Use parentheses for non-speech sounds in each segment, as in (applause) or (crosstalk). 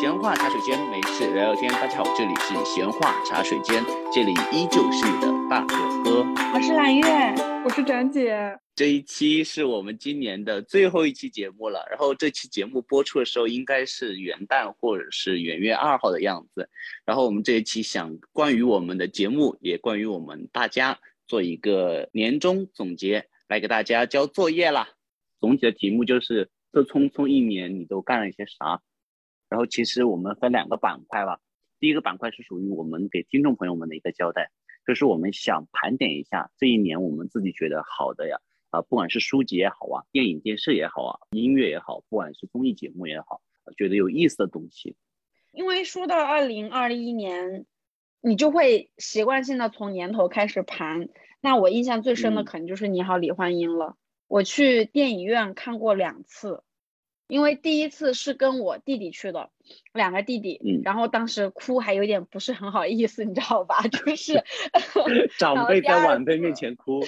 闲话茶水间，没事聊聊天。大家好，这里是闲话茶水间，这里依旧是你的大哥哥。我是蓝月，我是展姐。这一期是我们今年的最后一期节目了，然后这期节目播出的时候应该是元旦或者是元月二号的样子。然后我们这一期想关于我们的节目，也关于我们大家做一个年终总结，来给大家交作业啦。总体的题目就是这匆匆一年你都干了一些啥？然后其实我们分两个板块吧，第一个板块是属于我们给听众朋友们的一个交代，就是我们想盘点一下这一年我们自己觉得好的呀，啊，不管是书籍也好啊，电影电视也好啊，音乐也好，不管是综艺节目也好，觉得有意思的东西。因为说到二零二一年，你就会习惯性的从年头开始盘。那我印象最深的可能就是《你好，李焕英》了，我去电影院看过两次。因为第一次是跟我弟弟去的，两个弟弟，嗯，然后当时哭还有点不是很好意思，你知道吧？(laughs) 就是 (laughs) 长辈在晚辈面前哭，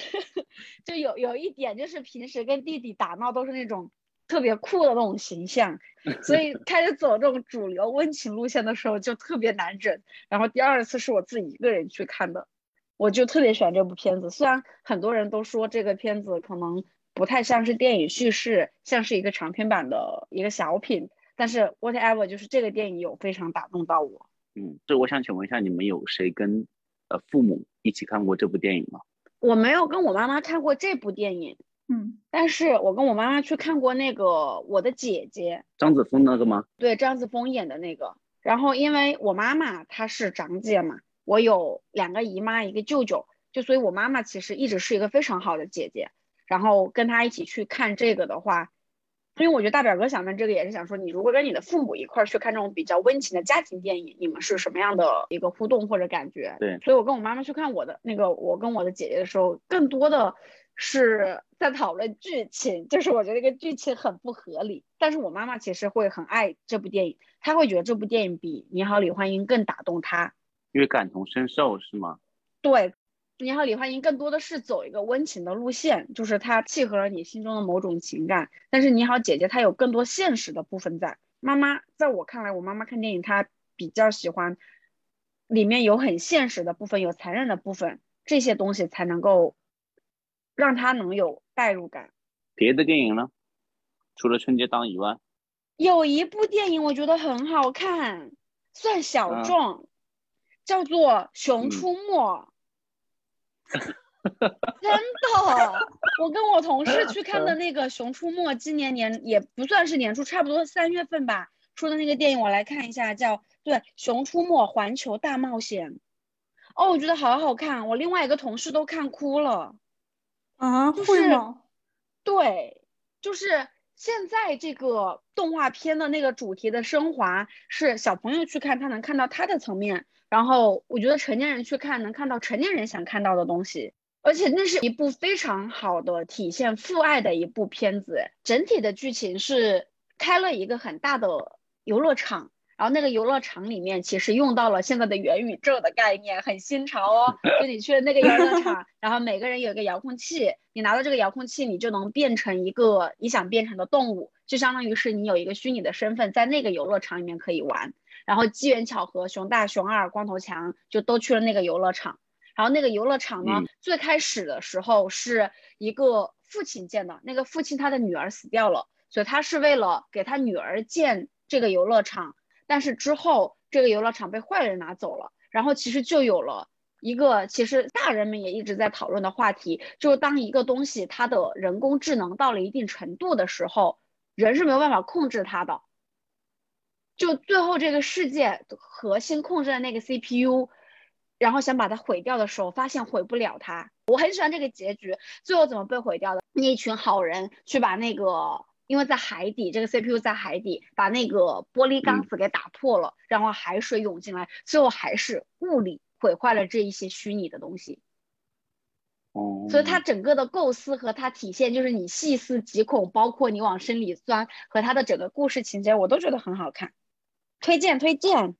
就有有一点就是平时跟弟弟打闹都是那种特别酷的那种形象，(laughs) 所以开始走这种主流温情路线的时候就特别难整。然后第二次是我自己一个人去看的，我就特别喜欢这部片子，虽然很多人都说这个片子可能。不太像是电影叙事，像是一个长篇版的一个小品，但是 whatever，就是这个电影有非常打动到我。嗯，这我想请问一下，你们有谁跟呃父母一起看过这部电影吗？我没有跟我妈妈看过这部电影，嗯，但是我跟我妈妈去看过那个我的姐姐张子枫那个吗？对，张子枫演的那个。然后因为我妈妈她是长姐嘛，我有两个姨妈一个舅舅，就所以我妈妈其实一直是一个非常好的姐姐。然后跟他一起去看这个的话，因为我觉得大表哥想问这个也是想说，你如果跟你的父母一块儿去看这种比较温情的家庭电影，你们是什么样的一个互动或者感觉？对，所以我跟我妈妈去看我的那个，我跟我的姐姐的时候，更多的是在讨论剧情，就是我觉得这个剧情很不合理。但是我妈妈其实会很爱这部电影，她会觉得这部电影比《你好，李焕英》更打动她，因为感同身受是吗？对。你好，李焕英更多的是走一个温情的路线，就是它契合了你心中的某种情感。但是你好，姐姐她有更多现实的部分在。妈妈在我看来，我妈妈看电影她比较喜欢里面有很现实的部分，有残忍的部分，这些东西才能够让她能有代入感。别的电影呢？除了春节档以外，有一部电影我觉得很好看，算小众，叫做《熊出没》。(laughs) 真的，我跟我同事去看的那个《熊出没》，今年年也不算是年初，差不多三月份吧出的那个电影，我来看一下，叫对《熊出没：环球大冒险》。哦，我觉得好好看，我另外一个同事都看哭了。啊，会吗？对，就是现在这个动画片的那个主题的升华，是小朋友去看，他能看到他的层面。然后我觉得成年人去看能看到成年人想看到的东西，而且那是一部非常好的体现父爱的一部片子。整体的剧情是开了一个很大的游乐场，然后那个游乐场里面其实用到了现在的元宇宙的概念，很新潮哦。就你去了那个游乐场，然后每个人有一个遥控器，你拿到这个遥控器，你就能变成一个你想变成的动物，就相当于是你有一个虚拟的身份，在那个游乐场里面可以玩。然后机缘巧合，熊大、熊二、光头强就都去了那个游乐场。然后那个游乐场呢，最开始的时候是一个父亲建的，那个父亲他的女儿死掉了，所以他是为了给他女儿建这个游乐场。但是之后这个游乐场被坏人拿走了，然后其实就有了一个其实大人们也一直在讨论的话题，就是当一个东西它的人工智能到了一定程度的时候，人是没有办法控制它的。就最后这个世界核心控制的那个 CPU，然后想把它毁掉的时候，发现毁不了它。我很喜欢这个结局，最后怎么被毁掉的？那一群好人去把那个，因为在海底，这个 CPU 在海底，把那个玻璃钢子给打破了，然后海水涌进来，最后还是物理毁坏了这一些虚拟的东西。哦，所以它整个的构思和它体现，就是你细思极恐，包括你往深里钻和它的整个故事情节，我都觉得很好看。推荐推荐，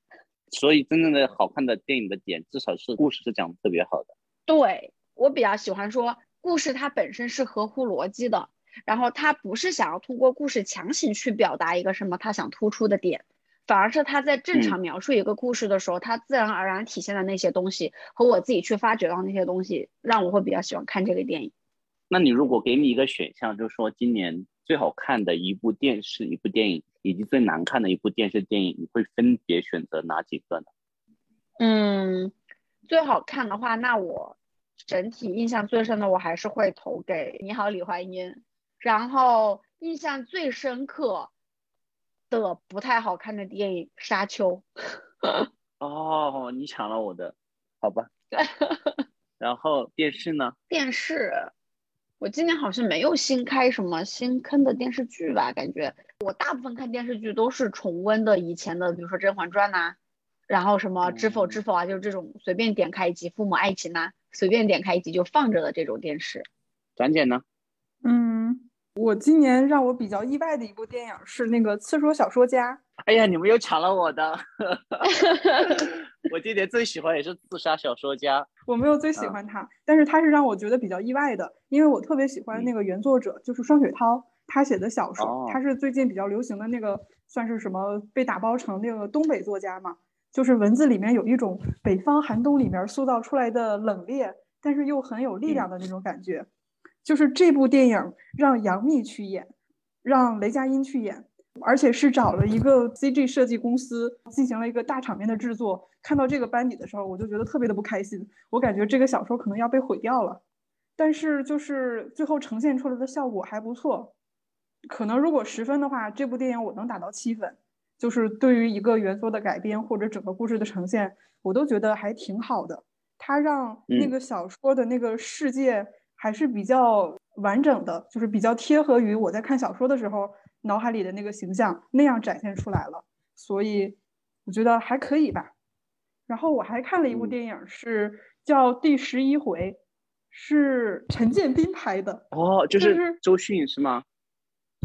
所以真正的好看的电影的点，至少是故事是讲的特别好的。对我比较喜欢说，故事它本身是合乎逻辑的，然后它不是想要通过故事强行去表达一个什么他想突出的点，反而是他在正常描述一个故事的时候，他自然而然体现的那些东西和我自己去发掘到那些东西，让我会比较喜欢看这个电影。那你如果给你一个选项，就是说今年最好看的一部电视、一部电影，以及最难看的一部电视电影，你会分别选择哪几个呢？嗯，最好看的话，那我整体印象最深的，我还是会投给《你好，李焕英》。然后印象最深刻的不太好看的电影《沙丘》。(laughs) 哦，你抢了我的，好吧。(laughs) 然后电视呢？电视，我今年好像没有新开什么新坑的电视剧吧？感觉我大部分看电视剧都是重温的以前的，比如说《甄嬛传》呐。然后什么知否知否啊，就是这种随便点开一集《父母爱情》呐，随便点开一集就放着的这种电视。展姐呢？嗯，我今年让我比较意外的一部电影是那个《刺说小说家》。哎呀，你们又抢了我的！(laughs) (laughs) 我今年最喜欢也是《自杀小说家》。我没有最喜欢他，但是他是让我觉得比较意外的，因为我特别喜欢那个原作者，就是双雪涛，他写的小说，他是最近比较流行的那个，算是什么被打包成那个东北作家嘛。就是文字里面有一种北方寒冬里面塑造出来的冷冽，但是又很有力量的那种感觉。就是这部电影让杨幂去演，让雷佳音去演，而且是找了一个 CG 设计公司进行了一个大场面的制作。看到这个班底的时候，我就觉得特别的不开心。我感觉这个小说可能要被毁掉了，但是就是最后呈现出来的效果还不错。可能如果十分的话，这部电影我能打到七分。就是对于一个原作的改编或者整个故事的呈现，我都觉得还挺好的。它让那个小说的那个世界还是比较完整的，就是比较贴合于我在看小说的时候脑海里的那个形象那样展现出来了。所以我觉得还可以吧。然后我还看了一部电影，是叫《第十一回》，是陈建斌拍的。哦，就是周迅是吗？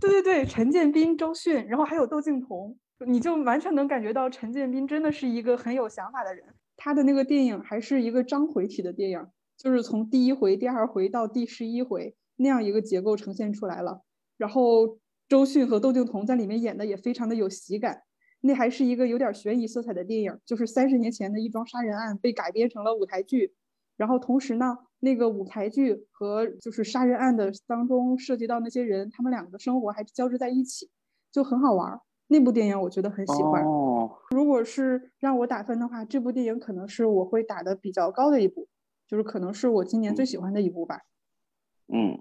对对对，陈建斌、周迅，然后还有窦靖童。你就完全能感觉到陈建斌真的是一个很有想法的人。他的那个电影还是一个章回体的电影，就是从第一回、第二回到第十一回那样一个结构呈现出来了。然后周迅和窦靖童在里面演的也非常的有喜感。那还是一个有点悬疑色彩的电影，就是三十年前的一桩杀人案被改编成了舞台剧。然后同时呢，那个舞台剧和就是杀人案的当中涉及到那些人，他们两个生活还交织在一起，就很好玩。那部电影我觉得很喜欢。哦，如果是让我打分的话，这部电影可能是我会打的比较高的一部，就是可能是我今年最喜欢的一部吧。嗯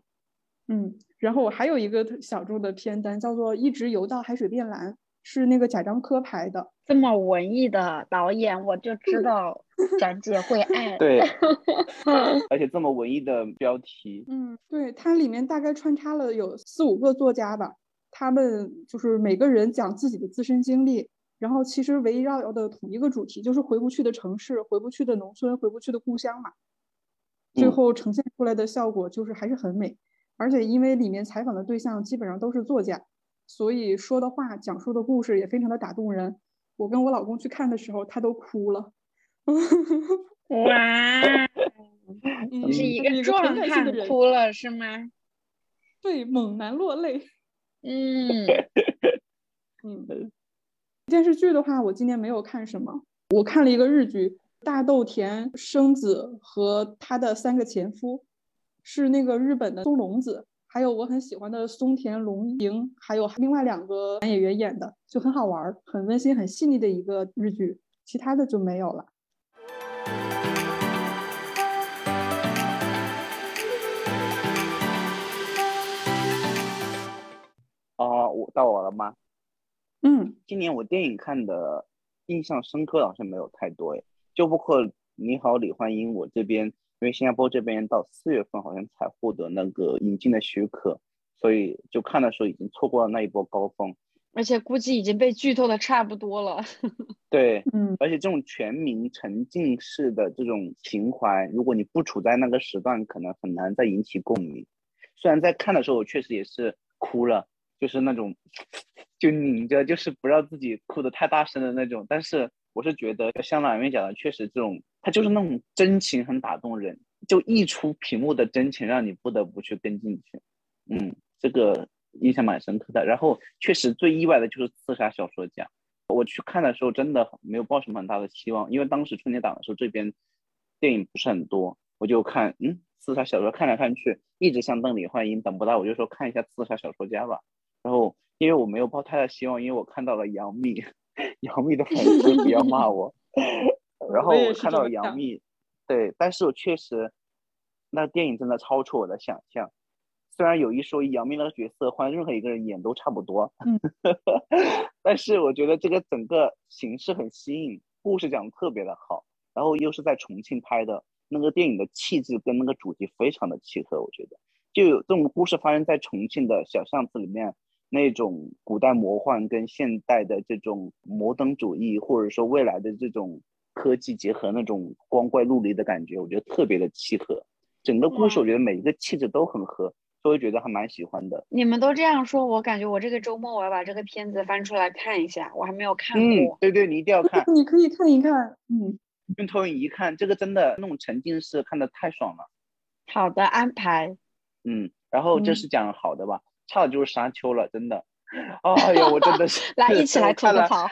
嗯，然后我还有一个小众的片单，叫做《一直游到海水变蓝》，是那个贾樟柯拍的。这么文艺的导演，我就知道展姐会爱。(laughs) 对，(laughs) 而且这么文艺的标题。嗯，对，它里面大概穿插了有四五个作家吧。他们就是每个人讲自己的自身经历，然后其实围绕的同一个主题就是回不去的城市、回不去的农村、回不去的故乡嘛。最后呈现出来的效果就是还是很美，而且因为里面采访的对象基本上都是作家，所以说的话、讲述的故事也非常的打动人。我跟我老公去看的时候，他都哭了。哇，(laughs) 你是一个壮汉哭了是吗？对，猛男落泪。嗯 (laughs) 嗯，电视剧的话，我今年没有看什么。我看了一个日剧《大豆田生子和他的三个前夫》，是那个日本的松隆子，还有我很喜欢的松田龙平，还有另外两个男演员演的，就很好玩，很温馨，很细腻的一个日剧。其他的就没有了。哦，我到我了吗？嗯，今年我电影看的印象深刻好像没有太多诶，就包括《你好，李焕英》，我这边因为新加坡这边到四月份好像才获得那个引进的许可，所以就看的时候已经错过了那一波高峰，而且估计已经被剧透的差不多了。(laughs) 对，嗯，而且这种全民沉浸式的这种情怀，如果你不处在那个时段，可能很难再引起共鸣。虽然在看的时候我确实也是哭了。就是那种，就拧着，就是不让自己哭得太大声的那种。但是我是觉得，像里面讲的，确实这种，他就是那种真情很打动人，就溢出屏幕的真情，让你不得不去跟进去。嗯，这个印象蛮深刻的。然后确实最意外的就是刺杀小说家，我去看的时候真的没有抱什么很大的希望，因为当时春节档的时候这边电影不是很多，我就看嗯刺杀小说看来看去，一直像瞪李焕英，等不到我就说看一下刺杀小说家吧。然后因为我没有抱太大希望，因为我看到了杨幂，(laughs) 杨幂的粉丝不要骂我。然后我看到杨幂，对，但是我确实那电影真的超出我的想象。虽然有一说一，杨幂那个角色换任何一个人演都差不多，嗯，(laughs) 但是我觉得这个整个形式很新颖，故事讲的特别的好，然后又是在重庆拍的，那个电影的气质跟那个主题非常的契合，我觉得就有这种故事发生在重庆的小巷子里面，那种古代魔幻跟现代的这种摩登主义，或者说未来的这种科技结合那种光怪陆离的感觉，我觉得特别的契合，整个故事我觉得每一个气质都很合。所以觉得还蛮喜欢的。你们都这样说，我感觉我这个周末我要把这个片子翻出来看一下，我还没有看过。对对，你一定要看。(laughs) 你可以看一看，嗯，用投影仪看，这个真的那种沉浸式看的太爽了。好的安排。嗯，然后这是讲好的吧？差的就是沙丘了，真的。哎呀，我真的是。(laughs) 来，一起来 (laughs) 吐个槽。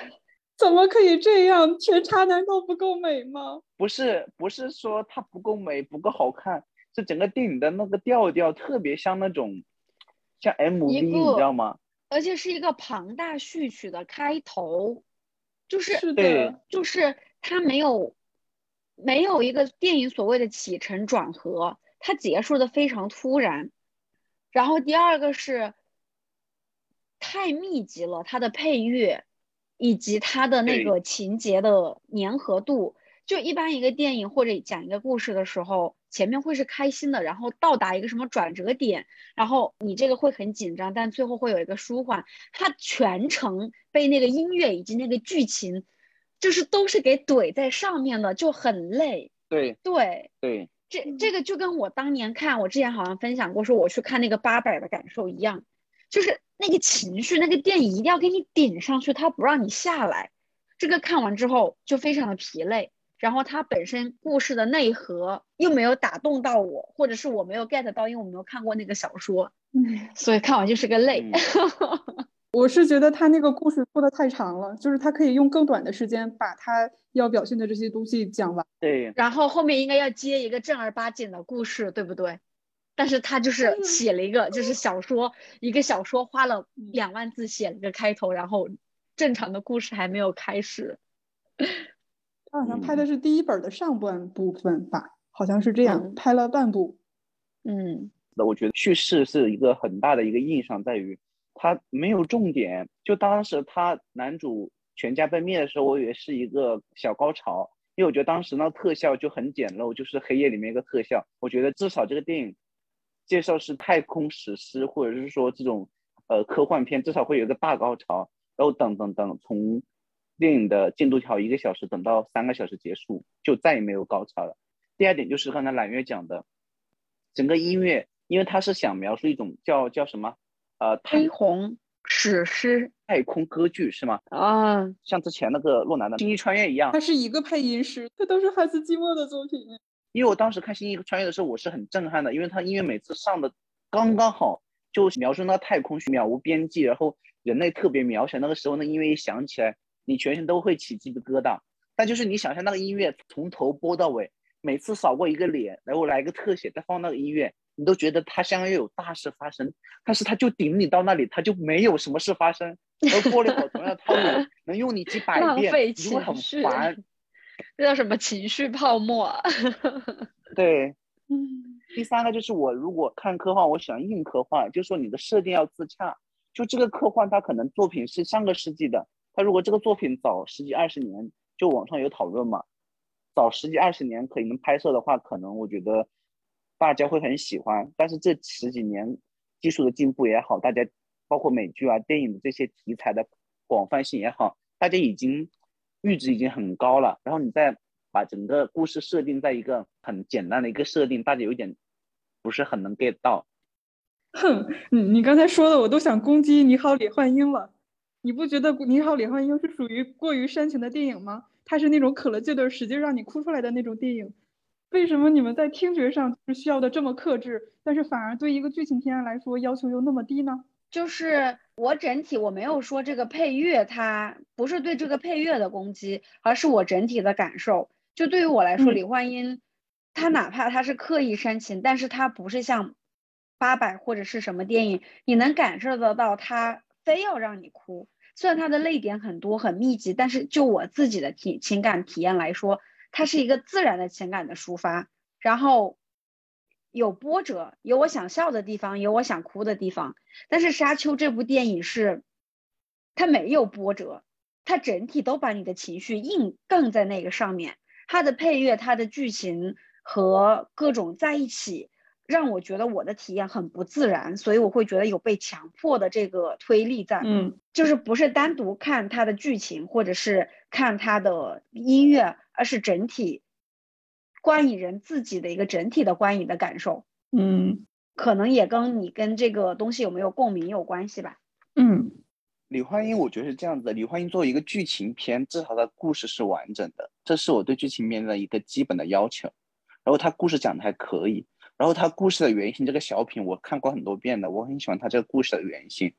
怎么可以这样？全茶难道不够美吗？不是，不是说它不够美，不够好看。是整个电影的那个调调特别像那种，像 MV，你知道吗？而且是一个庞大序曲的开头，就是是的，就是它没有没有一个电影所谓的起承转合，它结束的非常突然。然后第二个是太密集了，它的配乐以及它的那个情节的粘合度。就一般一个电影或者讲一个故事的时候，前面会是开心的，然后到达一个什么转折点，然后你这个会很紧张，但最后会有一个舒缓。它全程被那个音乐以及那个剧情，就是都是给怼在上面的，就很累。对对对，这这个就跟我当年看，我之前好像分享过，说我去看那个八佰的感受一样，就是那个情绪，那个电影一定要给你顶上去，它不让你下来。这个看完之后就非常的疲累。然后它本身故事的内核又没有打动到我，或者是我没有 get 到，因为我没有看过那个小说，嗯，所以看完就是个累。(laughs) 我是觉得他那个故事拖得太长了，就是他可以用更短的时间把他要表现的这些东西讲完。对，然后后面应该要接一个正儿八经的故事，对不对？但是他就是写了一个，就是小说，一个小说花了两万字写了个开头，然后正常的故事还没有开始。他好像拍的是第一本的上半部分吧，好像是这样，拍了半部。嗯，那我觉得叙事是一个很大的一个印象，在于他没有重点。就当时他男主全家被灭的时候，我以为是一个小高潮，因为我觉得当时那特效就很简陋，就是黑夜里面一个特效。我觉得至少这个电影介绍是太空史诗，或者是说这种呃科幻片，至少会有一个大高潮。然后等等等，从电影的进度条一个小时，等到三个小时结束，就再也没有高潮了。第二点就是刚才揽月讲的，整个音乐，因为他是想描述一种叫叫什么，呃，太空史诗、太空歌剧是吗？啊，像之前那个洛南的《星际穿越》一样，它是一个配音师，它都是汉斯季默的作品。因为我当时看《星际穿越》的时候，我是很震撼的，因为他音乐每次上的刚刚好，就描述那太空渺无边际，然后人类特别渺小，那个时候那音乐一响起来。你全身都会起鸡皮疙瘩，但就是你想象那个音乐从头播到尾，每次扫过一个脸，然后来一个特写，再放那个音乐，你都觉得它像要有大事发生，但是它就顶你到那里，它就没有什么事发生。(laughs) 然后玻璃好同样套路，能用你几百遍，你会很烦。这叫什么情绪泡沫？(laughs) 对，嗯。第三个就是我如果看科幻，我喜欢硬科幻，就是说你的设定要自洽。就这个科幻，它可能作品是上个世纪的。它如果这个作品早十几二十年，就网上有讨论嘛，早十几二十年可以能拍摄的话，可能我觉得大家会很喜欢。但是这十几年技术的进步也好，大家包括美剧啊、电影的这些题材的广泛性也好，大家已经阈值已经很高了。然后你再把整个故事设定在一个很简单的一个设定，大家有点不是很能 get 到。哼，你你刚才说的我都想攻击你好李焕英了。你不觉得《你好，李焕英》是属于过于煽情的电影吗？它是那种可了劲的使劲让你哭出来的那种电影。为什么你们在听觉上是需要的这么克制，但是反而对一个剧情片来说要求又那么低呢？就是我整体我没有说这个配乐，它不是对这个配乐的攻击，而是我整体的感受。就对于我来说，李焕英，她哪怕她是刻意煽情，但是她不是像八佰或者是什么电影，你能感受得到她非要让你哭。虽然她的泪点很多很密集，但是就我自己的体情感体验来说，它是一个自然的情感的抒发。然后有波折，有我想笑的地方，有我想哭的地方。但是《沙丘》这部电影是，它没有波折，它整体都把你的情绪硬杠在那个上面。它的配乐、它的剧情和各种在一起，让我觉得我的体验很不自然，所以我会觉得有被强迫的这个推力在。嗯，就是不是单独看它的剧情，或者是看它的音乐，而是整体观影人自己的一个整体的观影的感受。嗯，可能也跟你跟这个东西有没有共鸣有关系吧。嗯。李焕英，我觉得是这样子的。李焕英作为一个剧情片，至少它故事是完整的，这是我对剧情片的一个基本的要求。然后他故事讲的还可以，然后他故事的原型这个小品我看过很多遍的，我很喜欢他这个故事的原型。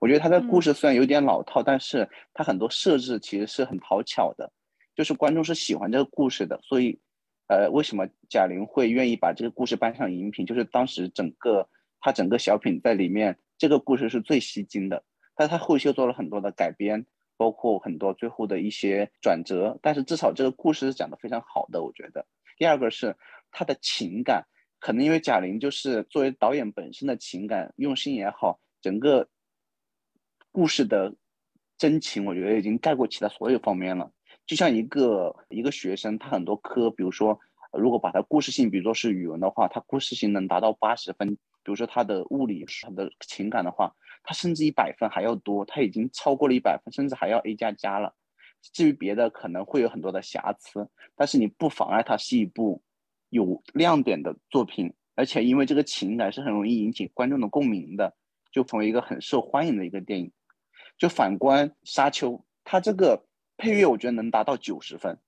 我觉得他的故事虽然有点老套，但是他很多设置其实是很讨巧的，就是观众是喜欢这个故事的。所以，呃，为什么贾玲会愿意把这个故事搬上荧屏？就是当时整个她整个小品在里面，这个故事是最吸睛的。但她后续又做了很多的改编，包括很多最后的一些转折，但是至少这个故事是讲的非常好的，我觉得。第二个是他的情感，可能因为贾玲就是作为导演本身的情感用心也好，整个故事的真情，我觉得已经盖过其他所有方面了。就像一个一个学生，他很多科，比如说如果把他故事性，比如说是语文的话，他故事性能达到八十分；比如说他的物理，他的情感的话。他甚至一百分还要多，他已经超过了一百分，甚至还要 A 加加了。至于别的，可能会有很多的瑕疵，但是你不妨碍它是一部有亮点的作品，而且因为这个情感是很容易引起观众的共鸣的，就成为一个很受欢迎的一个电影。就反观《沙丘》，它这个配乐我觉得能达到九十分，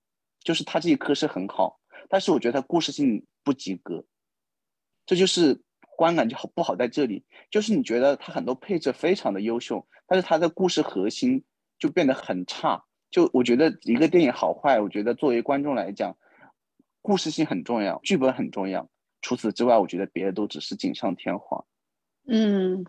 就是它这一颗是很好，但是我觉得它故事性不及格，这就是。观感就好不好在这里，就是你觉得它很多配置非常的优秀，但是它的故事核心就变得很差。就我觉得一个电影好坏，我觉得作为观众来讲，故事性很重要，剧本很重要。除此之外，我觉得别的都只是锦上添花。嗯，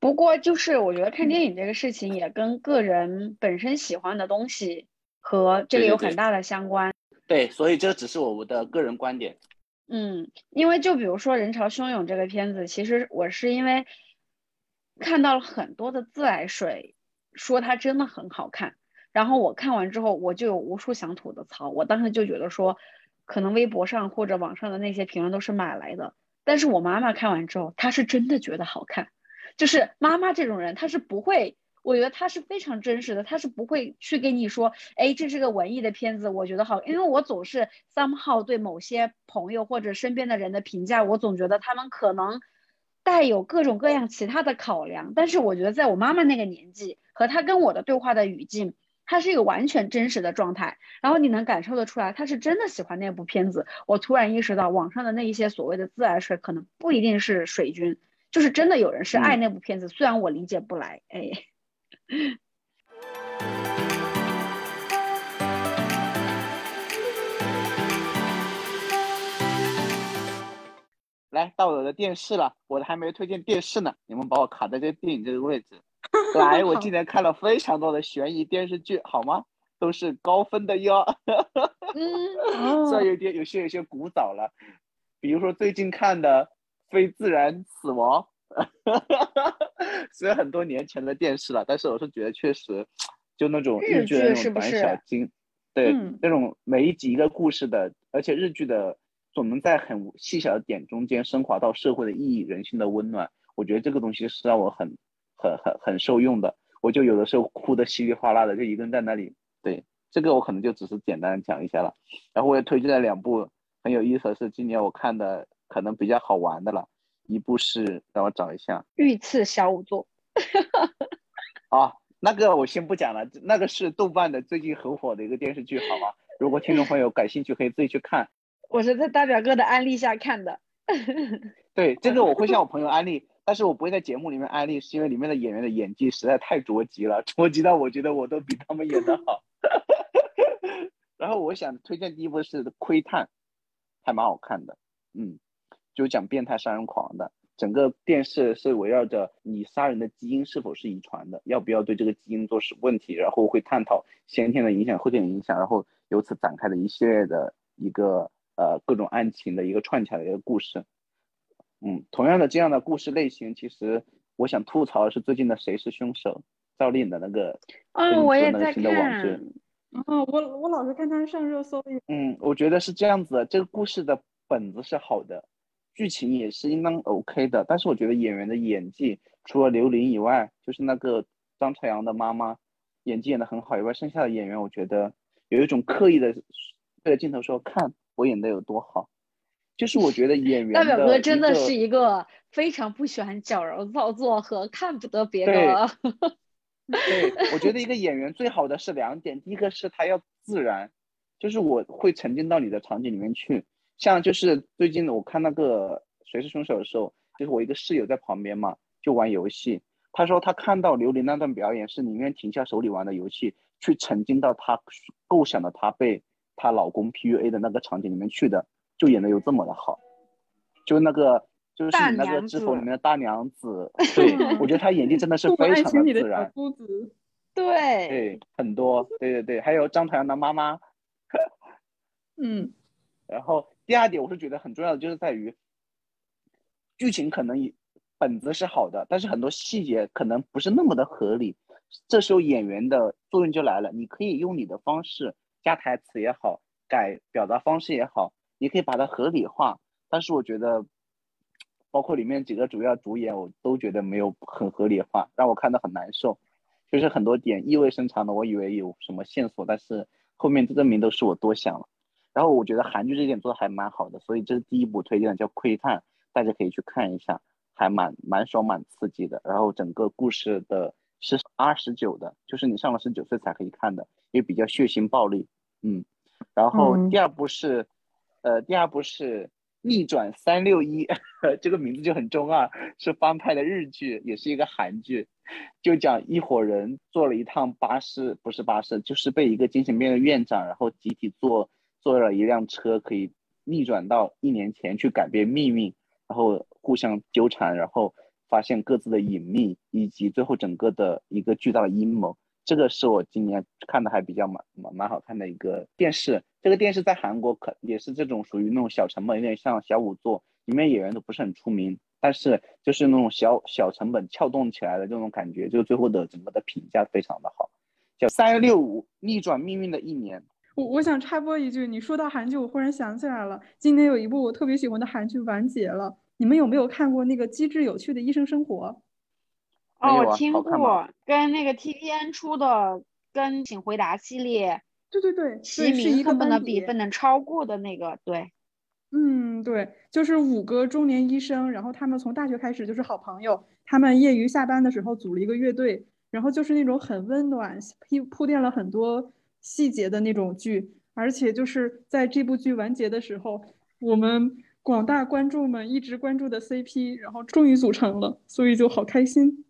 不过就是我觉得看电影这个事情也跟个人本身喜欢的东西和这个有很大的相关。对，所以这只是我的个人观点。嗯，因为就比如说《人潮汹涌》这个片子，其实我是因为看到了很多的自来水说它真的很好看，然后我看完之后，我就有无数想吐的槽。我当时就觉得说，可能微博上或者网上的那些评论都是买来的，但是我妈妈看完之后，她是真的觉得好看。就是妈妈这种人，她是不会。我觉得她是非常真实的，她是不会去跟你说，哎，这是个文艺的片子，我觉得好，因为我总是 somehow 对某些朋友或者身边的人的评价，我总觉得他们可能带有各种各样其他的考量。但是我觉得在我妈妈那个年纪和她跟我的对话的语境，她是一个完全真实的状态，然后你能感受得出来，她是真的喜欢那部片子。我突然意识到，网上的那一些所谓的自来水，可能不一定是水军，就是真的有人是爱那部片子，虽然我理解不来，哎。(laughs) 来到我的电视了，我还没推荐电视呢，你们把我卡在这电影这个位置。(laughs) 来，我今年看了非常多的悬疑电视剧，好吗？都是高分的哟。嗯，(laughs) 虽然有点有些有些古早了，比如说最近看的《非自然死亡》。(laughs) 虽然很多年前的电视了，但是我是觉得确实，就那种日剧那种短小精，对那种每一集一个故事的，而且日剧的总能在很细小的点中间升华到社会的意义、人性的温暖。我觉得这个东西是让我很很很很受用的。我就有的时候哭的稀里哗啦的，就一个人在那里。对这个我可能就只是简单讲一下了。然后我也推荐了两部很有意思的是今年我看的可能比较好玩的了。一部是让我找一下《御赐小仵作 (laughs)》啊，那个我先不讲了，那个是豆瓣的最近很火的一个电视剧，好吗？如果听众朋友感兴趣，可以自己去看。(laughs) 我是在大表哥的安利下看的。(laughs) 对，这个我会向我朋友安利，但是我不会在节目里面安利，是因为里面的演员的演技实在太着急了，着急到我觉得我都比他们演的好。然后我想推荐第一部是《窥探》，还蛮好看的，嗯，就讲变态杀人狂的。整个电视是围绕着你杀人的基因是否是遗传的，要不要对这个基因做是问题，然后会探讨先天的影响、后天的影响，然后由此展开的一系列的一个呃各种案情的一个串起来的一个故事。嗯，同样的这样的故事类型，其实我想吐槽的是最近的《谁是凶手》赵丽颖的那个嗯，我也在看。哦，我我老是看他上热搜。嗯，我觉得是这样子，这个故事的本子是好的。剧情也是应当 OK 的，但是我觉得演员的演技，除了刘琳以外，就是那个张朝阳的妈妈演技演的很好以外，剩下的演员我觉得有一种刻意的对着镜头说看我演的有多好，就是我觉得演员 (laughs) 大表哥真的是一个非常不喜欢矫揉造作和看不得别人。(laughs) 对，我觉得一个演员最好的是两点，第一个是他要自然，就是我会沉浸到你的场景里面去。像就是最近的，我看那个谁是凶手的时候，就是我一个室友在旁边嘛，就玩游戏。他说他看到刘琳那段表演，是宁愿停下手里玩的游戏，去沉浸到他构想的他被她老公 PUA 的那个场景里面去的，就演的有这么的好。就那个就是那个知否里面的大娘子，(laughs) 对我觉得她演技真的是非常的自然。对对，很多，对对对，还有张朝阳的妈妈，嗯，然后。第二点，我是觉得很重要的，就是在于剧情可能本子是好的，但是很多细节可能不是那么的合理。这时候演员的作用就来了，你可以用你的方式加台词也好，改表达方式也好，你可以把它合理化。但是我觉得，包括里面几个主要主演，我都觉得没有很合理化，让我看得很难受。就是很多点意味深长的，我以为有什么线索，但是后面证明都是我多想了。然后我觉得韩剧这点做的还蛮好的，所以这是第一部推荐的，叫《窥探》，大家可以去看一下，还蛮蛮爽蛮刺激的。然后整个故事的是二十九的，就是你上了十九岁才可以看的，因为比较血腥暴力。嗯，然后第二部是，呃，第二部是《逆转三六一》，(laughs) 这个名字就很中二，是翻拍的日剧，也是一个韩剧，就讲一伙人坐了一趟巴士，不是巴士，就是被一个精神病的院长，然后集体坐。坐了一辆车，可以逆转到一年前去改变命运，然后互相纠缠，然后发现各自的隐秘，以及最后整个的一个巨大的阴谋。这个是我今年看的还比较蛮蛮蛮好看的一个电视。这个电视在韩国可也是这种属于那种小成本，有点像小五座，里面演员都不是很出名，但是就是那种小小成本撬动起来的这种感觉，就最后的整个的评价非常的好，叫三六五逆转命运的一年。我我想插播一句，你说到韩剧，我忽然想起来了，今年有一部我特别喜欢的韩剧完结了。你们有没有看过那个机智有趣的医生生活？哦，我听过，跟那个 TVN 出的跟请回答系列，对对对，齐名恨不能比不能超过的那个，对，嗯，对，就是五个中年医生，然后他们从大学开始就是好朋友，他们业余下班的时候组了一个乐队，然后就是那种很温暖，铺铺垫了很多。细节的那种剧，而且就是在这部剧完结的时候，我们广大观众们一直关注的 CP，然后终于组成了，所以就好开心。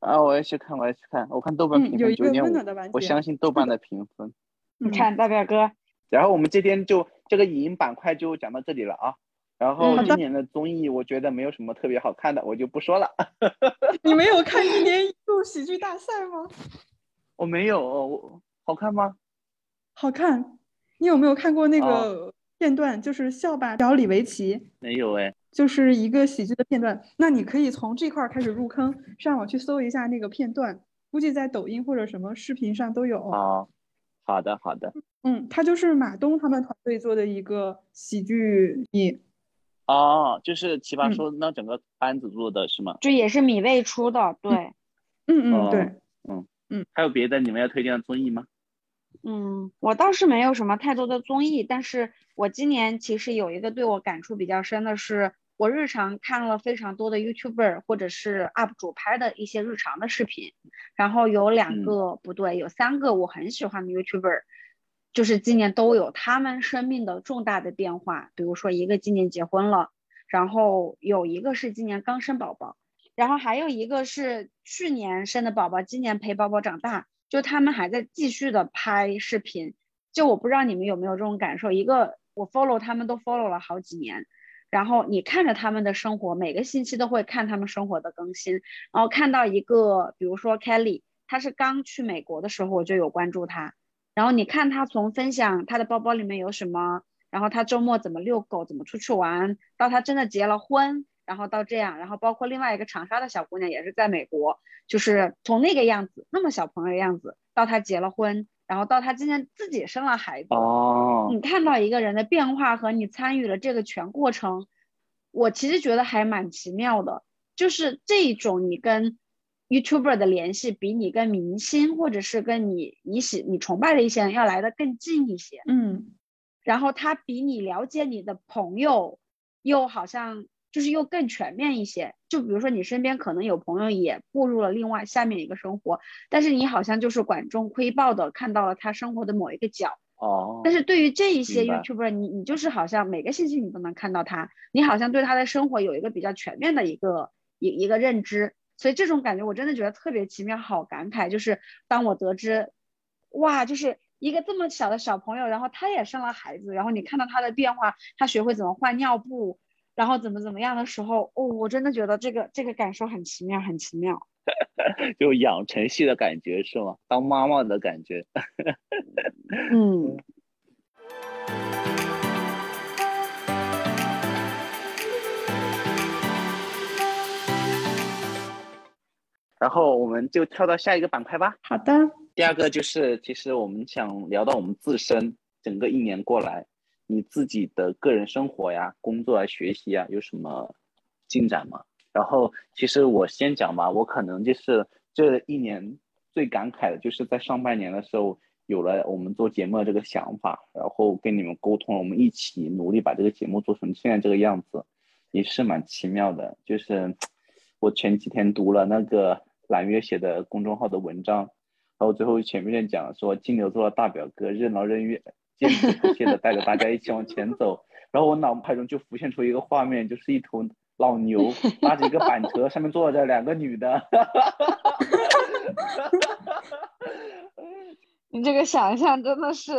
啊，我要去看，我要去看，我看豆瓣评分九点五，我相信豆瓣的评分。你看大表哥。(laughs) 然后我们这边就这个影音板块就讲到这里了啊。然后今年的综艺，我觉得没有什么特别好看的，我就不说了。(laughs) 你没有看一年一度喜剧大赛吗？我没有，我好看吗？好看，你有没有看过那个片段？就是笑吧，小李维奇。没有哎，就是一个喜剧的片段。那你可以从这块开始入坑，上网去搜一下那个片段，估计在抖音或者什么视频上都有。哦，好的好的。嗯，他就是马东他们团队做的一个喜剧。你哦，就是奇葩说那整个班子做的是吗？这也是米未出的，对。嗯嗯对，嗯嗯。还有别的你们要推荐的综艺吗？嗯，我倒是没有什么太多的综艺，但是我今年其实有一个对我感触比较深的是，我日常看了非常多的 YouTuber 或者是 UP 主拍的一些日常的视频，然后有两个不对，有三个我很喜欢的 YouTuber，就是今年都有他们生命的重大的变化，比如说一个今年结婚了，然后有一个是今年刚生宝宝，然后还有一个是去年生的宝宝，今年陪宝宝长大，就他们还在继续的拍视频。就我不知道你们有没有这种感受，一个我 follow 他们都 follow 了好几年，然后你看着他们的生活，每个星期都会看他们生活的更新，然后看到一个，比如说 Kelly，他是刚去美国的时候我就有关注他，然后你看他从分享他的包包里面有什么，然后他周末怎么遛狗，怎么出去玩，到他真的结了婚。然后到这样，然后包括另外一个长沙的小姑娘也是在美国，就是从那个样子，那么小朋友的样子，到她结了婚，然后到她今天自己生了孩子。哦。你看到一个人的变化和你参与了这个全过程，我其实觉得还蛮奇妙的。就是这种你跟 YouTuber 的联系，比你跟明星或者是跟你你喜你崇拜的一些人要来的更近一些。嗯。然后他比你了解你的朋友，又好像。就是又更全面一些，就比如说你身边可能有朋友也步入了另外下面一个生活，但是你好像就是管中窥豹的看到了他生活的某一个角哦。但是对于这一些 YouTuber，你你就是好像每个信息你都能看到他，你好像对他的生活有一个比较全面的一个一一个认知，所以这种感觉我真的觉得特别奇妙，好感慨。就是当我得知，哇，就是一个这么小的小朋友，然后他也生了孩子，然后你看到他的变化，他学会怎么换尿布。然后怎么怎么样的时候，哦，我真的觉得这个这个感受很奇妙，很奇妙，(laughs) 就养成系的感觉是吗？当妈妈的感觉，(laughs) 嗯。然后我们就跳到下一个板块吧。好的。第二个就是，其实我们想聊到我们自身，整个一年过来。你自己的个人生活呀、工作啊、学习啊，有什么进展吗？然后，其实我先讲吧，我可能就是这一年最感慨的，就是在上半年的时候有了我们做节目的这个想法，然后跟你们沟通，我们一起努力把这个节目做成现在这个样子，也是蛮奇妙的。就是我前几天读了那个蓝月写的公众号的文章，然后最后前面讲说金牛座的大表哥任劳任怨。坚持不懈的带着大家一起往前走，然后我脑海中就浮现出一个画面，就是一头老牛拉着一个板车，上面坐着两个女的。(laughs) 你这个想象真的是，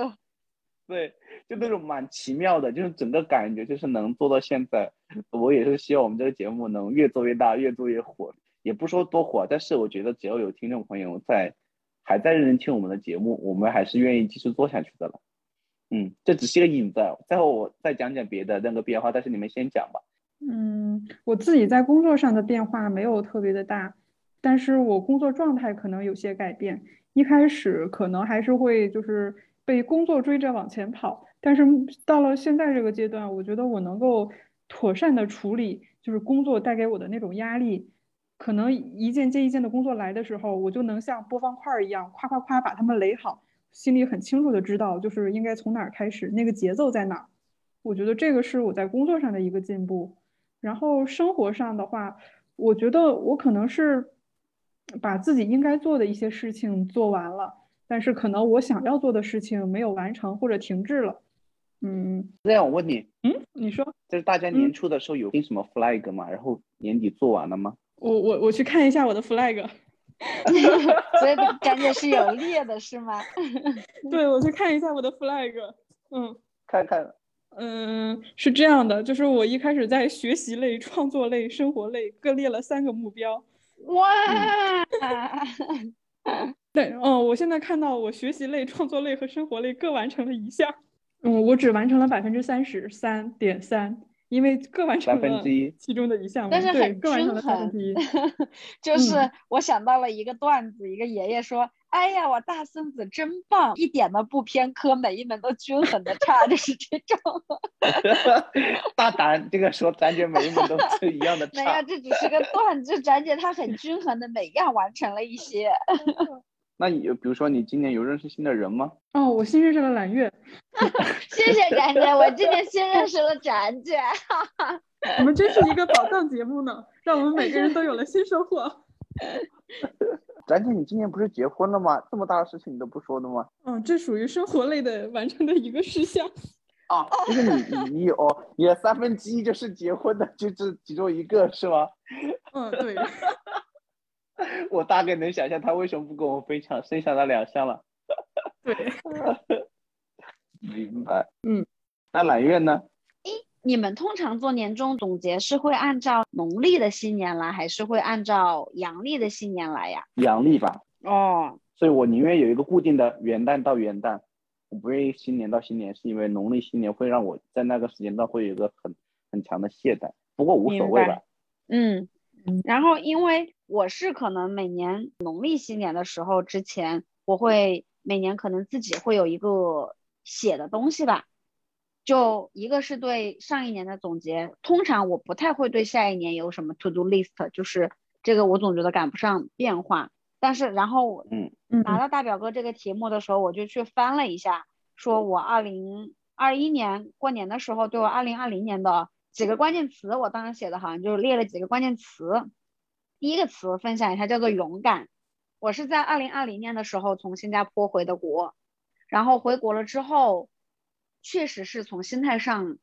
(laughs) 对，就那种蛮奇妙的，就是整个感觉就是能做到现在。我也是希望我们这个节目能越做越大，越做越火。也不说多火，但是我觉得只要有听众朋友在，还在认真听我们的节目，我们还是愿意继续做下去的了。嗯，这只是一个引子，最后我再讲讲别的那个变化，但是你们先讲吧。嗯，我自己在工作上的变化没有特别的大，但是我工作状态可能有些改变。一开始可能还是会就是被工作追着往前跑，但是到了现在这个阶段，我觉得我能够妥善的处理就是工作带给我的那种压力。可能一件接一件的工作来的时候，我就能像播放块一样，夸夸夸把它们垒好。心里很清楚的知道，就是应该从哪儿开始，那个节奏在哪儿。我觉得这个是我在工作上的一个进步。然后生活上的话，我觉得我可能是把自己应该做的一些事情做完了，但是可能我想要做的事情没有完成或者停滞了。嗯，这样我问你，嗯，你说，就是大家年初的时候有定什么 flag 吗？然后年底做完了吗？我我我去看一下我的 flag。(laughs) 所以感觉是有裂的，是吗？(laughs) 对，我去看一下我的 flag。嗯，看看。嗯，是这样的，就是我一开始在学习类、创作类、生活类各列了三个目标。哇！(laughs) 对，嗯，我现在看到我学习类、创作类和生活类各完成了一项。嗯，我只完成了百分之三十三点三。因为各完成了其中的一项，但是很均衡。(laughs) 就是我想到了一个段子，一个爷爷说：“哎呀，我大孙子真棒，一点都不偏科，每一门都均衡的差。”就是这种。(laughs) 大胆这个说，咱姐每一门都是 (laughs) 一样的差。没有，这只是个段子。咱姐她很均衡的，每样完成了一些。那你比如说，你今年有认识新的人吗？哦，我新认识了揽月。(laughs) 谢谢展姐，我今年新认识了展姐。(laughs) 我们真是一个宝藏节目呢，让我们每个人都有了新收获。(laughs) 展姐，你今年不是结婚了吗？这么大的事情你都不说的吗？嗯，这属于生活类的完成的一个事项。啊，就是你你有你的三分之一就是结婚的，就这其中一个是吗？嗯，对。我大概能想象他为什么不跟我分享，剩下的两项了。对，(laughs) 明白。嗯，那揽月呢？诶，你们通常做年终总结是会按照农历的新年来，还是会按照阳历的新年来呀？阳历吧。哦。所以我宁愿有一个固定的元旦到元旦，我不愿意新年到新年，是因为农历新年会让我在那个时间段会有一个很很强的懈怠。不过无所谓吧。嗯。然后因为我是可能每年农历新年的时候之前，我会每年可能自己会有一个写的东西吧，就一个是对上一年的总结，通常我不太会对下一年有什么 to do list，就是这个我总觉得赶不上变化。但是然后嗯拿到大表哥这个题目的时候，我就去翻了一下，说我二零二一年过年的时候对我二零二零年的。几个关键词，我当时写的好像就是列了几个关键词。第一个词分享一下，叫做勇敢。我是在二零二零年的时候从新加坡回的国，然后回国了之后，确实是从心态上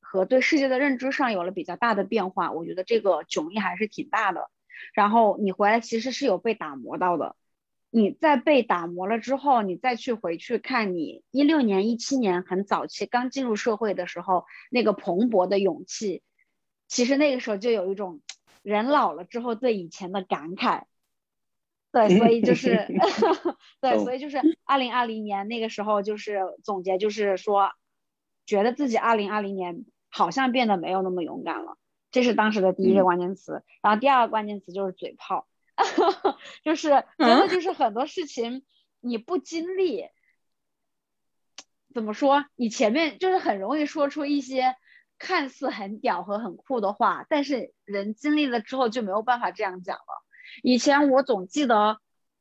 和对世界的认知上有了比较大的变化。我觉得这个迥异还是挺大的。然后你回来其实是有被打磨到的。你在被打磨了之后，你再去回去看你一六年、一七年很早期刚进入社会的时候那个蓬勃的勇气，其实那个时候就有一种人老了之后对以前的感慨。对，所以就是 (laughs) 对，所以就是二零二零年那个时候就是总结，就是说觉得自己二零二零年好像变得没有那么勇敢了，这是当时的第一个关键词。然后第二个关键词就是嘴炮。(laughs) 就是真的，就是很多事情你不经历，怎么说？你前面就是很容易说出一些看似很屌和很酷的话，但是人经历了之后就没有办法这样讲了。以前我总记得，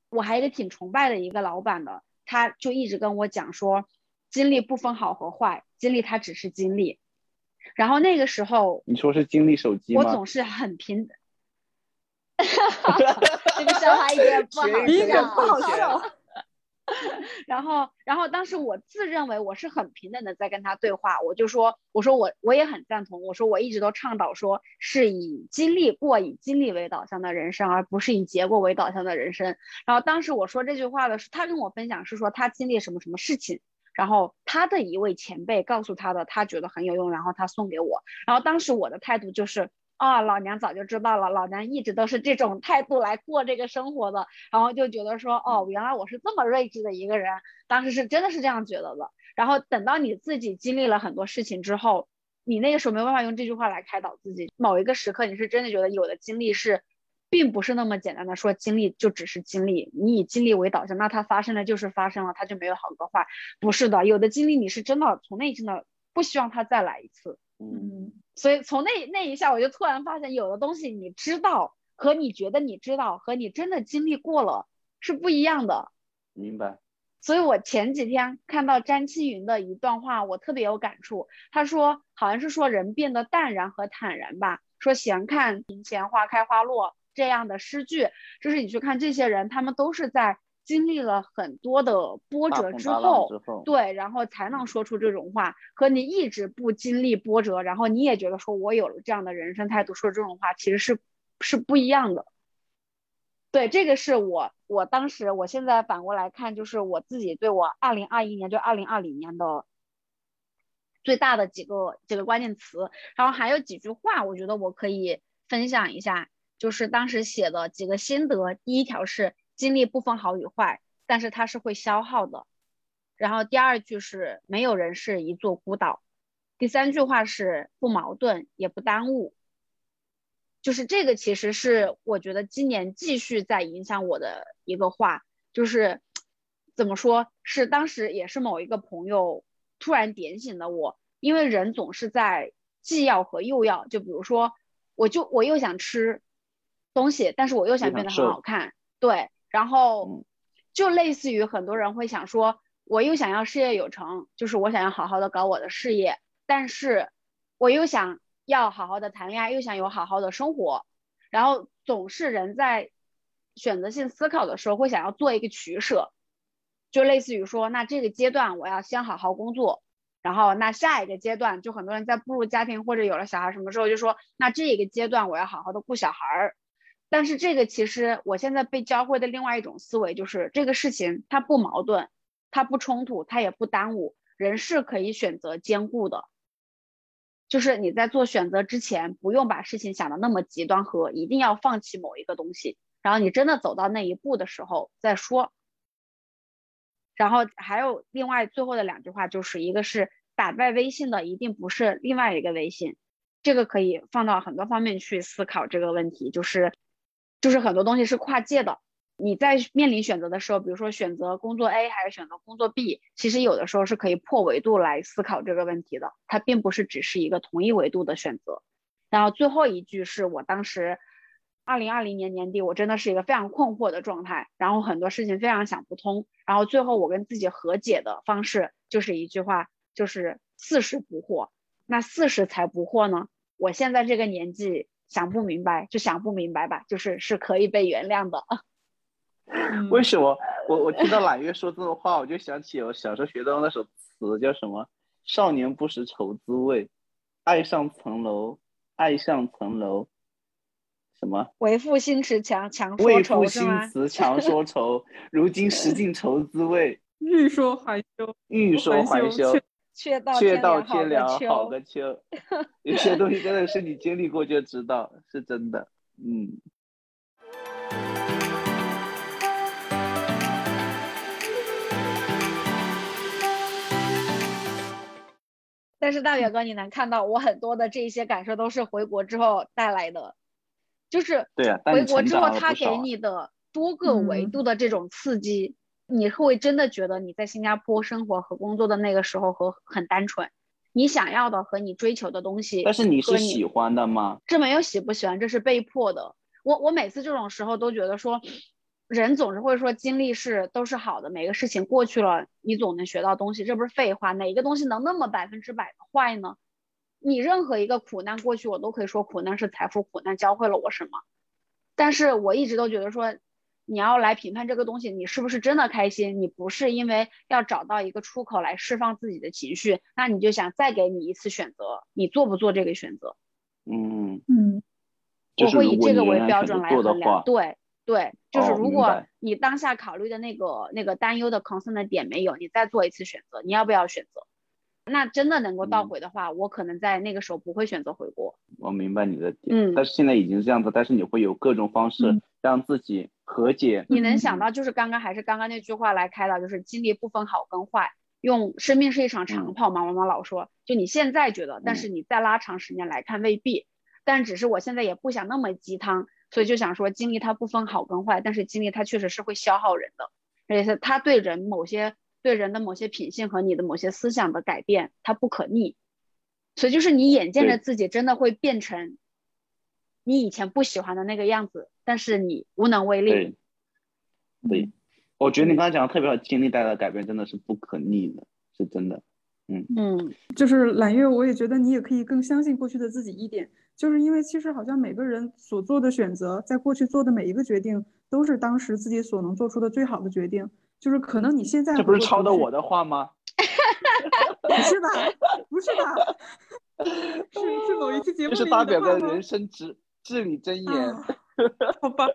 我还有一个挺崇拜的一个老板的，他就一直跟我讲说，经历不分好和坏，经历它只是经历。然后那个时候，你说是经历手机吗？我总是很平。(laughs) 这个笑话一点不好笑，一点不好笑。然后，然后当时我自认为我是很平等的在跟他对话，我就说，我说我我也很赞同，我说我一直都倡导说是以经历过以经历为导向的人生，而不是以结果为导向的人生。然后当时我说这句话的时，他跟我分享是说他经历什么什么事情，然后他的一位前辈告诉他的，他觉得很有用，然后他送给我。然后当时我的态度就是。啊，老娘早就知道了，老娘一直都是这种态度来过这个生活的，然后就觉得说，哦，原来我是这么睿智的一个人，当时是真的是这样觉得的。然后等到你自己经历了很多事情之后，你那个时候没办法用这句话来开导自己。某一个时刻，你是真的觉得有的经历是，并不是那么简单的说经历就只是经历，你以经历为导向，那它发生了就是发生了，它就没有好和坏，不是的，有的经历你是真的从内心的不希望它再来一次。嗯，所以从那那一下，我就突然发现，有的东西你知道和你觉得你知道和你真的经历过了是不一样的。明白。所以我前几天看到詹青云的一段话，我特别有感触。他说，好像是说人变得淡然和坦然吧。说闲看庭前花开花落这样的诗句，就是你去看这些人，他们都是在。经历了很多的波折之后，对，然后才能说出这种话。和你一直不经历波折，然后你也觉得说我有了这样的人生态度，说这种话其实是是不一样的。对，这个是我我当时，我现在反过来看，就是我自己对我二零二一年就二零二零年的最大的几个几个关键词，然后还有几句话，我觉得我可以分享一下，就是当时写的几个心得。第一条是。经历不分好与坏，但是它是会消耗的。然后第二句是没有人是一座孤岛，第三句话是不矛盾也不耽误。就是这个其实是我觉得今年继续在影响我的一个话，就是怎么说是当时也是某一个朋友突然点醒了我，因为人总是在既要和又要，就比如说我就我又想吃东西，但是我又想变得很好看，对。然后，就类似于很多人会想说，我又想要事业有成，就是我想要好好的搞我的事业，但是我又想要好好的谈恋爱，又想有好好的生活，然后总是人在选择性思考的时候会想要做一个取舍，就类似于说，那这个阶段我要先好好工作，然后那下一个阶段，就很多人在步入家庭或者有了小孩什么时候就说，那这一个阶段我要好好的顾小孩儿。但是这个其实我现在被教会的另外一种思维就是这个事情它不矛盾，它不冲突，它也不耽误，人是可以选择兼顾的。就是你在做选择之前，不用把事情想的那么极端和一定要放弃某一个东西，然后你真的走到那一步的时候再说。然后还有另外最后的两句话，就是一个是打败微信的一定不是另外一个微信，这个可以放到很多方面去思考这个问题，就是就是很多东西是跨界的。你在面临选择的时候，比如说选择工作 A 还是选择工作 B，其实有的时候是可以破维度来思考这个问题的，它并不是只是一个同一维度的选择。然后最后一句是我当时二零二零年年底，我真的是一个非常困惑的状态，然后很多事情非常想不通，然后最后我跟自己和解的方式就是一句话，就是四十不惑。那四十才不惑呢？我现在这个年纪想不明白就想不明白吧，就是是可以被原谅的。(laughs) 为什么我我听到揽月说这种话，我就想起我小时候学到那首词，叫什么？少年不识愁滋味，爱上层楼，爱上层楼，什么？为赋新词强强说为愁赋新词强说愁，如今识尽愁滋味，(laughs) 欲说还休，欲说还休，却道却道天天凉好好个 (laughs) 秋。有些东西真的是你经历过就知道，是真的。嗯。但是大表哥，你能看到我很多的这些感受都是回国之后带来的，就是对呀、回国之后他给你的多个维嗯度的这种刺激，你会真的觉得你在新加坡生活和工作的那个时候和很单纯，你想要的和你追求的东西，但是你是喜欢的吗？这没有喜不喜欢，这是被迫的。我我每次这种时候都觉得说，人总是会说经历是都是好的，每个事情过去了，你总能学到东西，这不是废话？哪个东西能那么百分之百的坏呢？你任何一个苦难过去，我都可以说苦难是财富，苦难教会了我什么。但是我一直都觉得说，你要来评判这个东西，你是不是真的开心？你不是因为要找到一个出口来释放自己的情绪，那你就想再给你一次选择，你做不做这个选择？嗯，嗯就是我会以这个为标准来衡量。做的，对对，就是哦如果你当下考虑的那个那个担忧的 concern 的点没有，你再做一次选择，你要不要选择？那真的能够倒嗯回的话，我可能在那个时候不会选择回国。我明白你的点，嗯但是现在已经是这样子，但是你会有各种方式嗯让自己和解。你能想嗯。到就是刚刚还是刚刚那句话来开导，就是经历不分好跟坏，用生命是一场长嗯。跑嘛，妈妈老说，就你现在觉得，但嗯。是你再拉长时间来看未必，但只是我现在也不想那么鸡汤，所以就想说经历它不分好跟坏，但是经历它确实是会消耗人的，而且是它对人某些对人的某些品性和你的某些思想的改变，它不可逆，所以就是你眼见着自己真的会变成你以前不喜欢的那个样子，但是你无能为力。对，对，我觉得你刚才讲的特别好，经历带来的改变真的是不可逆的，是真的。嗯嗯，就是揽月，我也觉得你也可以更相信过去的自己一点，就是因为其实好像每个人所做的选择，在过去做的每一个决定，都是当时自己所能做出的最好的决定。就是可能你现在这不是抄的我的话吗？不 (laughs) 是吧？不是吧？(laughs) 是是某一期节目这是里大表哥的人生之至理真言。啊，(laughs) 好吧，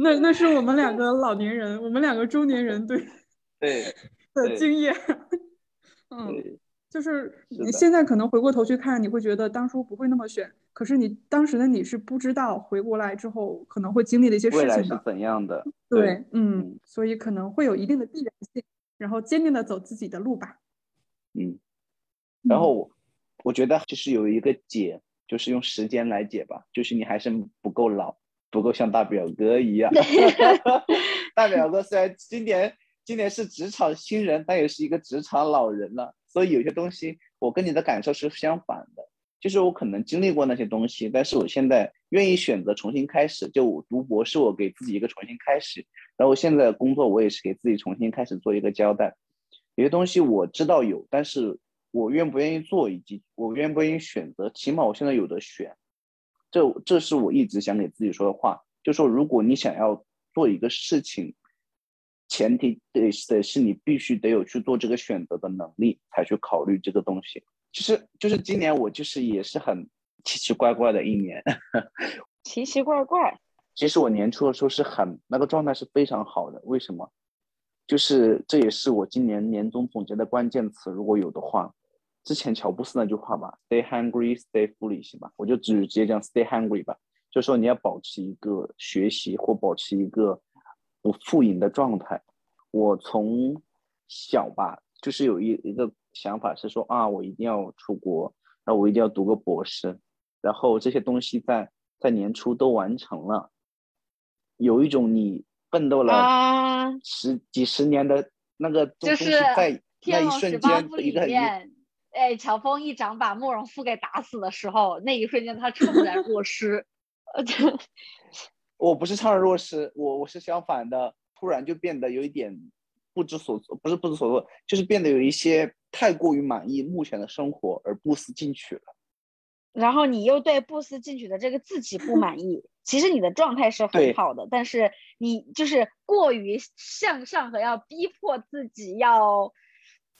那那是我们两个老年人，我们两个中年人对 (laughs) 对对的经验。(laughs) 嗯，就是你现在可能回过头去看，你会觉得当初不会那么选，可是你当时的你是不知道回过来之后可能会经历的一些未来是事情的。怎样的？对，嗯嗯，所以可能会有一定的必然性，然后坚定的走自己的路吧。嗯。然嗯后我我觉得就是有一个解，就是用时间来解吧，就是你还是不够老，不够像大表哥一样。(laughs) 大表哥虽然今年今年是职场新人，但也是一个职场老人了，所以有些东西我跟你的感受是相反的。就是我可能经历过那些东西，但是我现在愿意选择重新开始。就我读博士，我给自己一个重新开始，然后我现在的工作，我也是给自己重新开始做一个交代。有些东西我知道有，但是我愿不愿意做，以及我愿不愿意选择，起码我现在有的选。这这是我一直想给自己说的话，就说如果你想要做一个事情，前提得得是你必须得有去做这个选择的能力，才去考虑这个东西。其实就是今年我就是也是很奇奇怪怪的一年，(laughs) 奇奇怪怪。其实我年初的时候是很那个状态是非常好的，为什么？就是这也是我今年年终总结的关键词，如果有的话，之前乔布斯那句话吧，“Stay hungry, stay foolish” 吧，我就直接讲 “Stay hungry” 吧，就说你要保持一个学习或保持一个不负盈的状态。我从小吧，就是有一一个想法是说啊，我一定要出国，然后我一定要读个博士，然后这些东西在在年初都完成了。有一种你奋斗了十几十年的那个，就是在那一瞬间一个，哎，乔峰一掌把慕容复给打死的时候，那一瞬间他怅然若失。(laughs) 我不是怅然若失，我我是相反的，突然就变得有一点不知所措，不是不知所措，就是变得有一些太过于满意目前的生活而不思进取了。然后你又对不思进取的这个自己不满意，其实你的状态是很好的，但是你就是过于向上和要逼迫自己要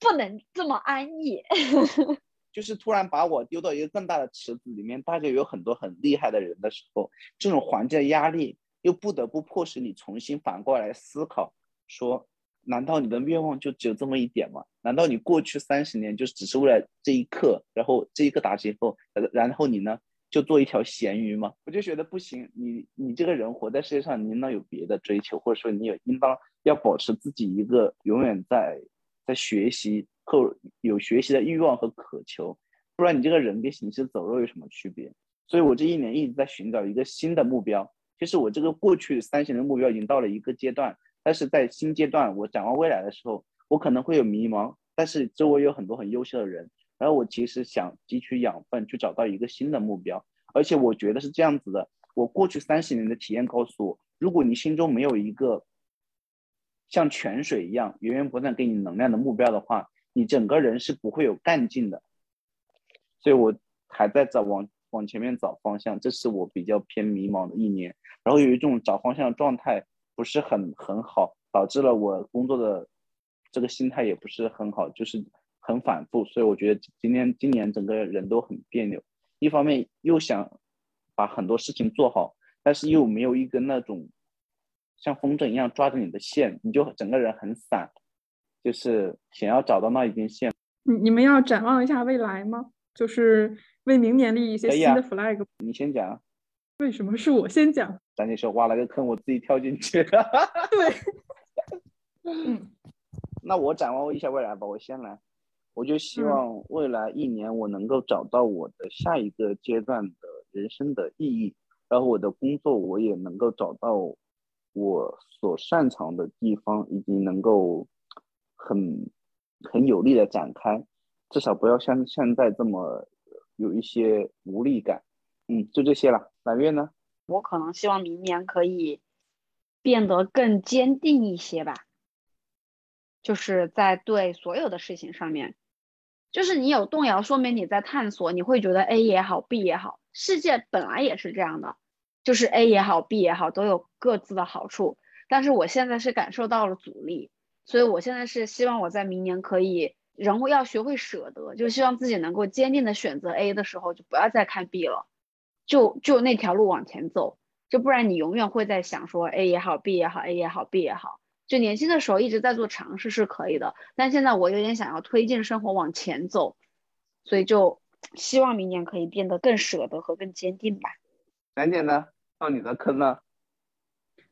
不能这么安逸，(laughs) 就是突然把我丢到一个更大的池子里面，大家有很多很厉害的人的时候，这种环境的压力又不得不迫使你重新反过来思考，说。难道你的愿望就只有这么一点吗？难道你过去三十年就只是为了这一刻，然后这一个打击后，然后你呢就做一条咸鱼吗？我就觉得不行，你你这个人活在世界上，你应当有别的追求，或者说你有应当要保持自己一个永远在在学习后有学习的欲望和渴求，不然你这个人跟行尸走肉有什么区别？所以我这一年一直在寻找一个新的目标，就是我这个过去三十年的目标已经到了一个阶段。但是在新阶段，我展望未来的时候，我可能会有迷茫。但是周围有很多很优秀的人，然后我其实想汲取养分，去找到一个新的目标。而且我觉得是这样子的：我过去三十年的体验告诉我，如果你心中没有一个像泉水一样源源不断给你能量的目标的话，你整个人是不会有干劲的。所以我还在找往往前面找方向，这是我比较偏迷茫的一年。然后有一种找方向的状态。不是很很好，导致了我工作的这个心态也不是很好，就是很反复，所以我觉得今天今年整个人都很别扭。一方面又想把很多事情做好，但是又没有一根那种像风筝一样抓着你的线，你就整个人很散，就是想要找到那一根线。你你们要展望一下未来吗？就是为明年立一些新的 flag。你先讲。为什么是我先讲？咱姐说挖了个坑，我自己跳进去。(laughs) 对，嗯，那我展望一下未来吧。我先来，我就希望未来一年我能够找到我的下一个阶段的人生的意义，然后我的工作我也能够找到我所擅长的地方，以及能够很很有力的展开，至少不要像现在这么有一些无力感。嗯，就这些了。满月呢？我可能希望明年可以变得更坚定一些吧，就是在对所有的事情上面，就是你有动摇，说明你在探索，你会觉得 A 也好，B 也好，世界本来也是这样的，就是 A 也好，B 也好，都有各自的好处。但是我现在是感受到了阻力，所以我现在是希望我在明年可以，人要学会舍得，就希望自己能够坚定的选择 A 的时候，就不要再看 B 了。就就那条路往前走，就不然你永远会在想说 A 也好，B 也好，A 也好，B 也好。就年轻的时候一直在做尝试是可以的，但现在我有点想要推进生活往前走，所以就希望明年可以变得更舍得和更坚定吧。难点呢？到你的坑了。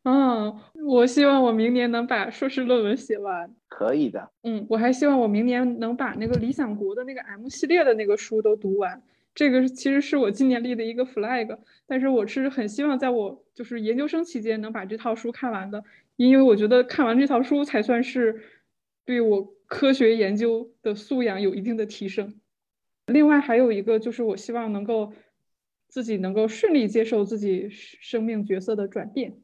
嗯，我希望我明年能把硕士论文写完。可以的。嗯，我还希望我明年能把那个理想国的那个 M 系列的那个书都读完。这个其实是我今年立的一个 flag，但是我是很希望在我就是研究生期间能把这套书看完的，因为我觉得看完这套书才算是对我科学研究的素养有一定的提升。另外还有一个就是我希望能够自己能够顺利接受自己生命角色的转变，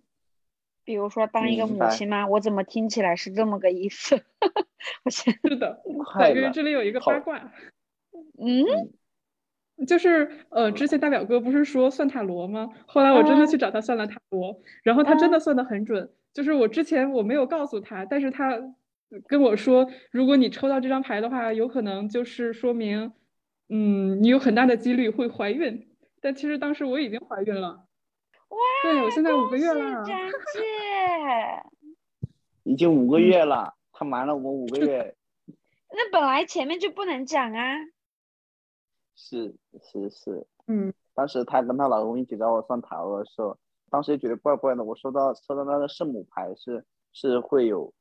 比如说当一个母亲吗？我怎么听起来是这么个意思？(laughs) 我是的，(laughs) 因为这里有一个八卦，嗯。就是呃，之前大表哥不是说算塔罗吗？后来我真的去找他算了塔罗，然后他真的算的很准。就是我之前我没有告诉他，但是他跟我说，如果你抽到这张牌的话，有可能就是说明，嗯，你有很大的几率会怀孕。但其实当时我已经怀孕了。哇！对我现在五个月了。张姐，已经五个月了，他瞒了我们五个月。(laughs) 那本来前面就不能讲啊。是是是，嗯，当时她跟她老公一起找我算塔罗的时候，当时也觉得怪怪的。我收到收到那个圣母牌是是会有，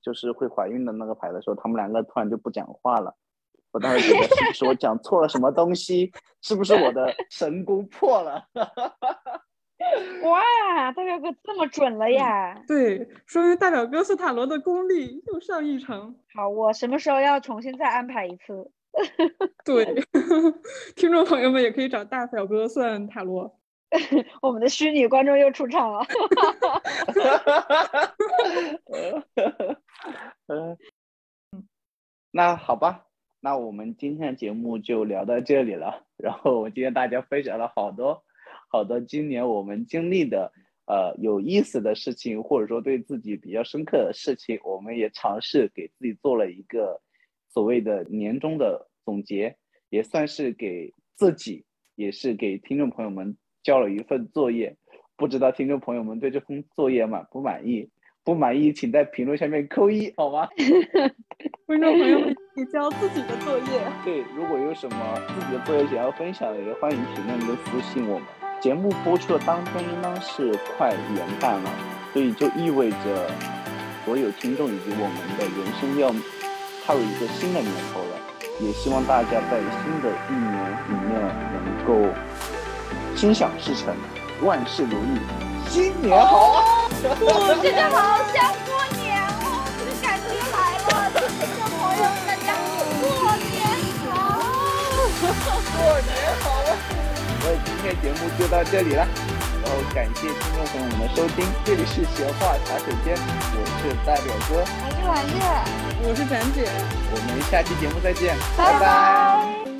就是会怀孕的那个牌的时候，他们两个突然就不讲话了。我当时觉得是不是我讲错了什么东西？是不是我的神功破了？哇，大表哥这么准了呀！对，说明大表哥算塔罗的功力又上一层。好，我什么时候要重新再安排一次？对，(laughs) 听众朋友们也可以找大表哥算塔罗。(laughs) 我们的虚拟观众又出场了。(laughs) 那好吧，那我们今天的节目就聊到这里了。然后我今天大家分享了好多好多今年我们经历的呃有意思的事情，或者说对自己比较深刻的事情，我们也尝试给自己做了一个。所谓的年终的总结，也算是给自己，也是给听众朋友们交了一份作业。不知道听众朋友们对这份作业满不满意？不满意，请在评论下面扣一，好吗？(laughs) 观众朋友们，可以交自己的作业。对，如果有什么自己的作业想要分享的，也欢迎评论跟私信我们。节目播出的当天应当是快元旦了，所以就意味着所有听众以及我们的人生要。踏入一个新的年头了，也希望大家在新的一年里面能够心想事成，万事如意，新年好！我真的好想过年好！啊！所以今天节目就到这里了。然后感谢听众朋友们的收听，这里是闲话茶水间，我是大表哥，我是婉月，我是展姐，我们下期节目再见，拜拜。